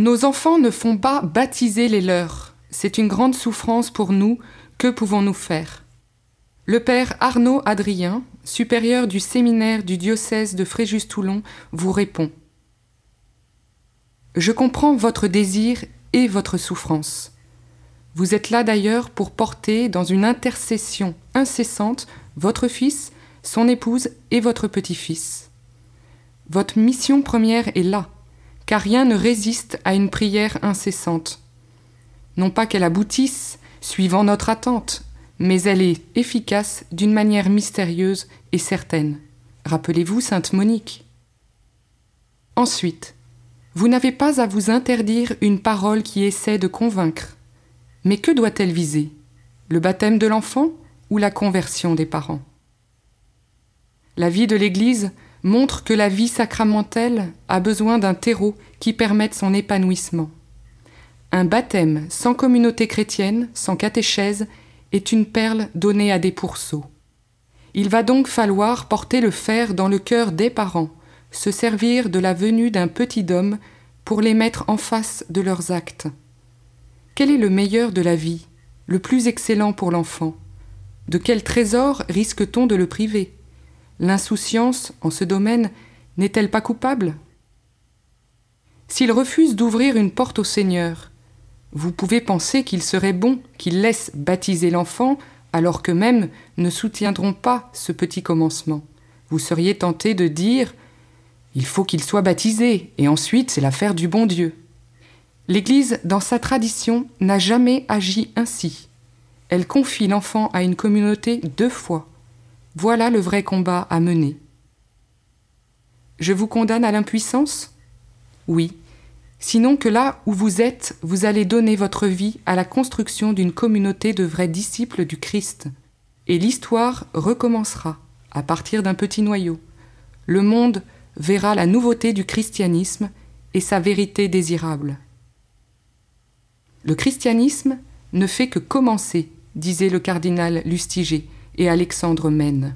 Nos enfants ne font pas baptiser les leurs. C'est une grande souffrance pour nous. Que pouvons-nous faire? Le père Arnaud Adrien, supérieur du séminaire du diocèse de Fréjus-Toulon, vous répond Je comprends votre désir et votre souffrance. Vous êtes là d'ailleurs pour porter dans une intercession incessante votre fils, son épouse et votre petit-fils. Votre mission première est là, car rien ne résiste à une prière incessante. Non pas qu'elle aboutisse suivant notre attente, mais elle est efficace d'une manière mystérieuse et certaine. Rappelez-vous Sainte Monique. Ensuite, vous n'avez pas à vous interdire une parole qui essaie de convaincre. Mais que doit-elle viser? Le baptême de l'enfant ou la conversion des parents? La vie de l'Église montre que la vie sacramentelle a besoin d'un terreau qui permette son épanouissement. Un baptême sans communauté chrétienne, sans catéchèse, est une perle donnée à des pourceaux. Il va donc falloir porter le fer dans le cœur des parents, se servir de la venue d'un petit homme pour les mettre en face de leurs actes. Quel est le meilleur de la vie, le plus excellent pour l'enfant? De quel trésor risque-t-on de le priver? L'insouciance, en ce domaine, n'est-elle pas coupable? S'il refuse d'ouvrir une porte au Seigneur, vous pouvez penser qu'il serait bon qu'il laisse baptiser l'enfant alors que même ne soutiendront pas ce petit commencement. Vous seriez tenté de dire Il faut qu'il soit baptisé, et ensuite c'est l'affaire du bon Dieu. L'Église, dans sa tradition, n'a jamais agi ainsi. Elle confie l'enfant à une communauté deux fois. Voilà le vrai combat à mener. Je vous condamne à l'impuissance? Oui, sinon que là où vous êtes, vous allez donner votre vie à la construction d'une communauté de vrais disciples du Christ. Et l'histoire recommencera, à partir d'un petit noyau. Le monde verra la nouveauté du christianisme et sa vérité désirable. Le christianisme ne fait que commencer, disait le cardinal Lustiger et Alexandre Mène.